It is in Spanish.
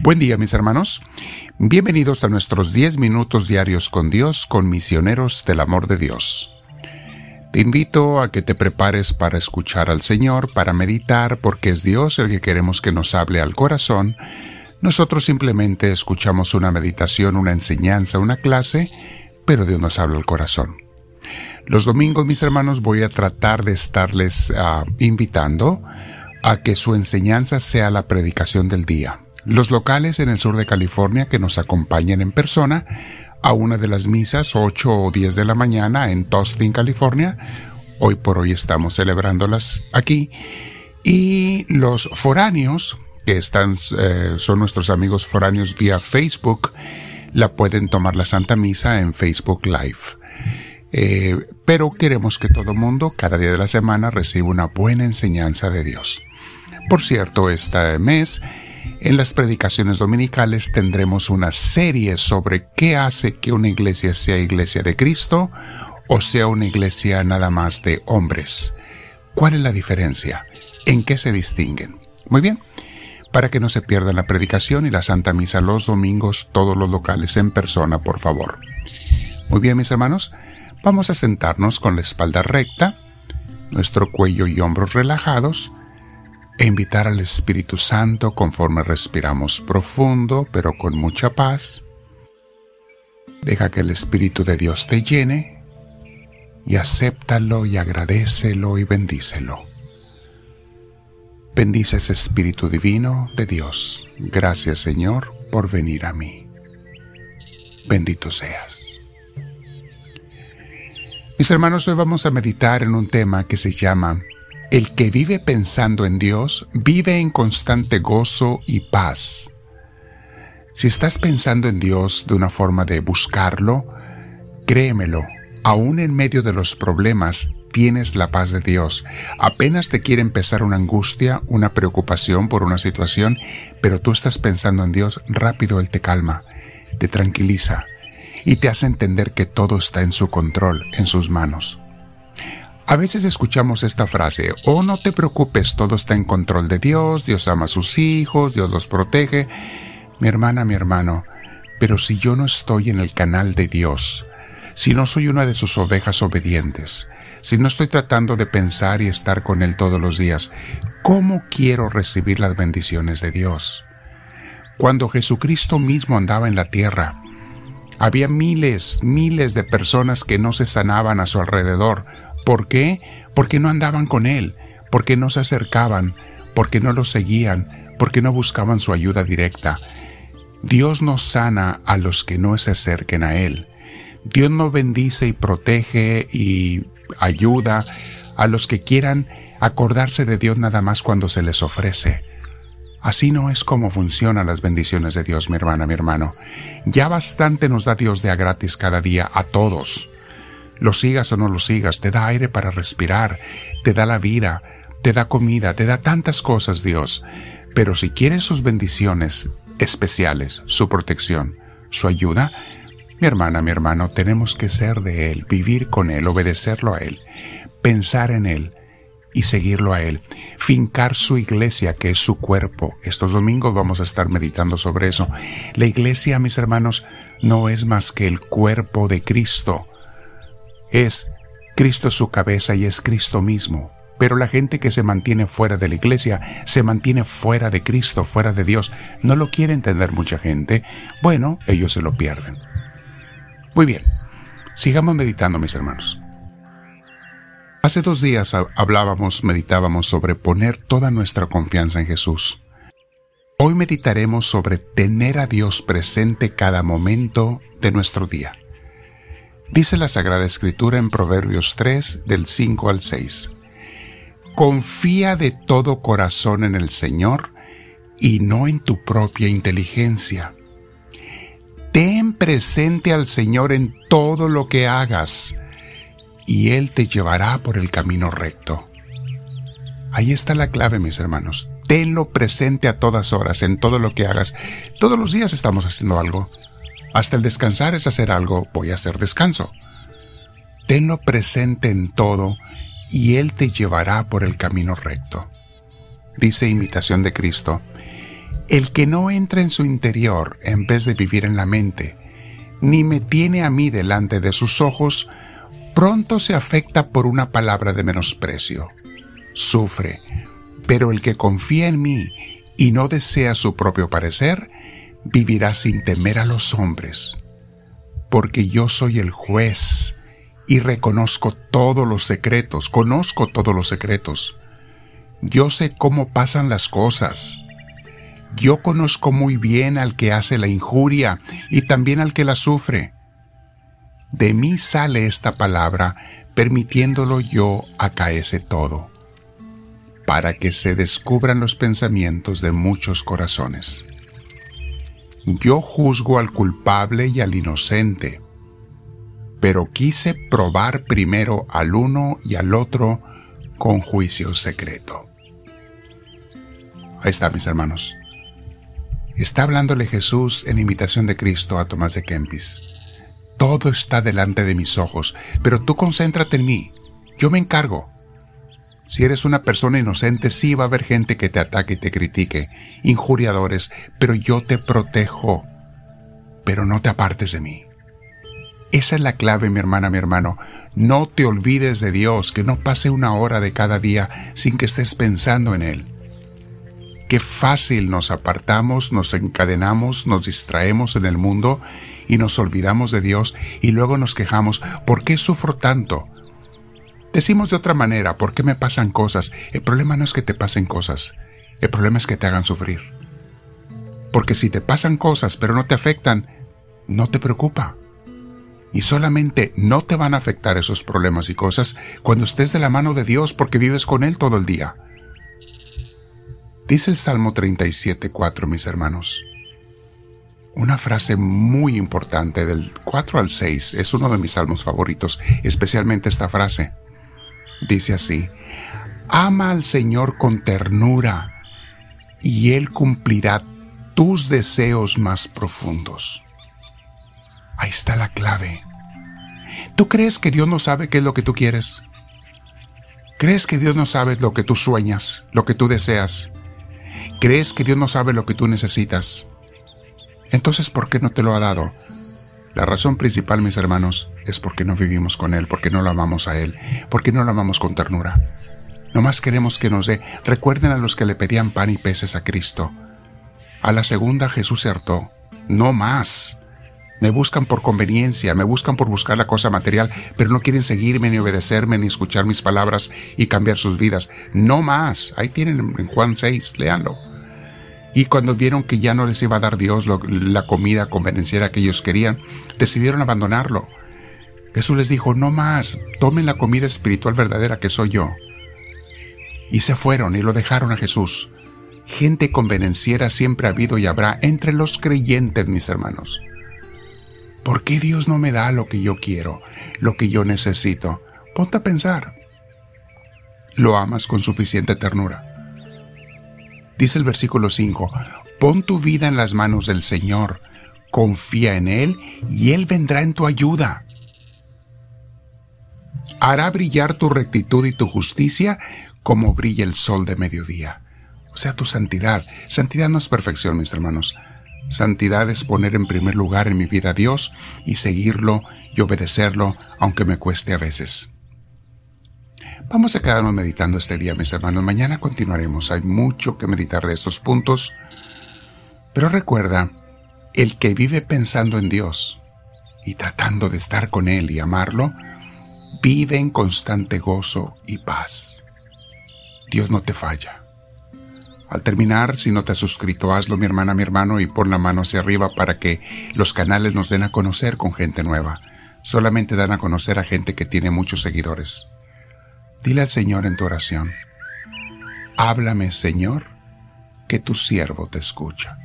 Buen día mis hermanos. Bienvenidos a nuestros 10 minutos diarios con Dios, con misioneros del amor de Dios. Te invito a que te prepares para escuchar al Señor, para meditar, porque es Dios el que queremos que nos hable al corazón. Nosotros simplemente escuchamos una meditación, una enseñanza, una clase, pero Dios nos habla al corazón. Los domingos, mis hermanos, voy a tratar de estarles ah, invitando a que su enseñanza sea la predicación del día los locales en el sur de California que nos acompañen en persona a una de las misas 8 o 10 de la mañana en Tustin, California. Hoy por hoy estamos celebrándolas aquí. Y los foráneos, que están, eh, son nuestros amigos foráneos vía Facebook, la pueden tomar la Santa Misa en Facebook Live. Eh, pero queremos que todo mundo, cada día de la semana, reciba una buena enseñanza de Dios. Por cierto, este mes en las predicaciones dominicales tendremos una serie sobre qué hace que una iglesia sea iglesia de Cristo o sea una iglesia nada más de hombres. ¿Cuál es la diferencia? ¿En qué se distinguen? Muy bien, para que no se pierdan la predicación y la Santa Misa los domingos, todos los locales en persona, por favor. Muy bien, mis hermanos, vamos a sentarnos con la espalda recta, nuestro cuello y hombros relajados, e invitar al Espíritu Santo conforme respiramos profundo, pero con mucha paz. Deja que el Espíritu de Dios te llene y acéptalo y agradecelo y bendícelo. Bendice ese Espíritu Divino de Dios. Gracias Señor por venir a mí. Bendito seas. Mis hermanos, hoy vamos a meditar en un tema que se llama el que vive pensando en Dios vive en constante gozo y paz. Si estás pensando en Dios de una forma de buscarlo, créemelo, aún en medio de los problemas tienes la paz de Dios. Apenas te quiere empezar una angustia, una preocupación por una situación, pero tú estás pensando en Dios, rápido Él te calma, te tranquiliza y te hace entender que todo está en su control, en sus manos. A veces escuchamos esta frase, oh no te preocupes, todo está en control de Dios, Dios ama a sus hijos, Dios los protege. Mi hermana, mi hermano, pero si yo no estoy en el canal de Dios, si no soy una de sus ovejas obedientes, si no estoy tratando de pensar y estar con Él todos los días, ¿cómo quiero recibir las bendiciones de Dios? Cuando Jesucristo mismo andaba en la tierra, había miles, miles de personas que no se sanaban a su alrededor, ¿Por qué? Porque no andaban con Él, porque no se acercaban, porque no lo seguían, porque no buscaban su ayuda directa. Dios no sana a los que no se acerquen a Él. Dios no bendice y protege y ayuda a los que quieran acordarse de Dios nada más cuando se les ofrece. Así no es como funcionan las bendiciones de Dios, mi hermana, mi hermano. Ya bastante nos da Dios de a gratis cada día a todos. Lo sigas o no lo sigas, te da aire para respirar, te da la vida, te da comida, te da tantas cosas Dios. Pero si quieres sus bendiciones especiales, su protección, su ayuda, mi hermana, mi hermano, tenemos que ser de Él, vivir con Él, obedecerlo a Él, pensar en Él y seguirlo a Él, fincar su iglesia, que es su cuerpo. Estos domingos vamos a estar meditando sobre eso. La iglesia, mis hermanos, no es más que el cuerpo de Cristo es Cristo su cabeza y es Cristo mismo. Pero la gente que se mantiene fuera de la iglesia se mantiene fuera de Cristo, fuera de Dios. No lo quiere entender mucha gente. Bueno, ellos se lo pierden. Muy bien, sigamos meditando, mis hermanos. Hace dos días hablábamos, meditábamos sobre poner toda nuestra confianza en Jesús. Hoy meditaremos sobre tener a Dios presente cada momento de nuestro día. Dice la Sagrada Escritura en Proverbios 3 del 5 al 6. Confía de todo corazón en el Señor y no en tu propia inteligencia. Ten presente al Señor en todo lo que hagas y Él te llevará por el camino recto. Ahí está la clave, mis hermanos. Tenlo presente a todas horas, en todo lo que hagas. Todos los días estamos haciendo algo. Hasta el descansar es hacer algo, voy a hacer descanso. Tenlo presente en todo y Él te llevará por el camino recto. Dice imitación de Cristo, El que no entra en su interior en vez de vivir en la mente, ni me tiene a mí delante de sus ojos, pronto se afecta por una palabra de menosprecio. Sufre, pero el que confía en mí y no desea su propio parecer, vivirá sin temer a los hombres, porque yo soy el juez y reconozco todos los secretos, conozco todos los secretos. Yo sé cómo pasan las cosas. Yo conozco muy bien al que hace la injuria y también al que la sufre. De mí sale esta palabra, permitiéndolo yo acaece todo, para que se descubran los pensamientos de muchos corazones. Yo juzgo al culpable y al inocente pero quise probar primero al uno y al otro con juicio secreto. Ahí está, mis hermanos. Está hablándole Jesús en imitación de Cristo a Tomás de Kempis. Todo está delante de mis ojos, pero tú concéntrate en mí. Yo me encargo. Si eres una persona inocente, sí va a haber gente que te ataque y te critique, injuriadores, pero yo te protejo. Pero no te apartes de mí. Esa es la clave, mi hermana, mi hermano. No te olvides de Dios, que no pase una hora de cada día sin que estés pensando en Él. Qué fácil nos apartamos, nos encadenamos, nos distraemos en el mundo y nos olvidamos de Dios y luego nos quejamos, ¿por qué sufro tanto? Decimos de otra manera, ¿por qué me pasan cosas? El problema no es que te pasen cosas, el problema es que te hagan sufrir. Porque si te pasan cosas pero no te afectan, no te preocupa y solamente no te van a afectar esos problemas y cosas cuando estés de la mano de Dios porque vives con Él todo el día. Dice el Salmo 37.4, mis hermanos. Una frase muy importante del 4 al 6 es uno de mis salmos favoritos, especialmente esta frase. Dice así, Ama al Señor con ternura y Él cumplirá tus deseos más profundos. Ahí está la clave. ¿Tú crees que Dios no sabe qué es lo que tú quieres? ¿Crees que Dios no sabe lo que tú sueñas, lo que tú deseas? ¿Crees que Dios no sabe lo que tú necesitas? Entonces, ¿por qué no te lo ha dado? La razón principal, mis hermanos, es porque no vivimos con Él, porque no lo amamos a Él, porque no lo amamos con ternura. No más queremos que nos dé. Recuerden a los que le pedían pan y peces a Cristo. A la segunda Jesús se hartó. No más. Me buscan por conveniencia, me buscan por buscar la cosa material, pero no quieren seguirme ni obedecerme ni escuchar mis palabras y cambiar sus vidas. No más. Ahí tienen en Juan 6, léanlo. Y cuando vieron que ya no les iba a dar Dios la comida convenenciera que ellos querían, decidieron abandonarlo. Jesús les dijo, no más, tomen la comida espiritual verdadera que soy yo. Y se fueron y lo dejaron a Jesús. Gente convenenciera siempre ha habido y habrá entre los creyentes, mis hermanos. ¿Por qué Dios no me da lo que yo quiero, lo que yo necesito? Ponte a pensar. Lo amas con suficiente ternura. Dice el versículo 5, pon tu vida en las manos del Señor, confía en Él y Él vendrá en tu ayuda. Hará brillar tu rectitud y tu justicia como brilla el sol de mediodía. O sea, tu santidad. Santidad no es perfección, mis hermanos. Santidad es poner en primer lugar en mi vida a Dios y seguirlo y obedecerlo, aunque me cueste a veces. Vamos a quedarnos meditando este día, mis hermanos. Mañana continuaremos. Hay mucho que meditar de estos puntos. Pero recuerda, el que vive pensando en Dios y tratando de estar con Él y amarlo, vive en constante gozo y paz. Dios no te falla. Al terminar, si no te has suscrito, hazlo mi hermana, mi hermano, y pon la mano hacia arriba para que los canales nos den a conocer con gente nueva. Solamente dan a conocer a gente que tiene muchos seguidores. Dile al Señor en tu oración, háblame Señor, que tu siervo te escucha.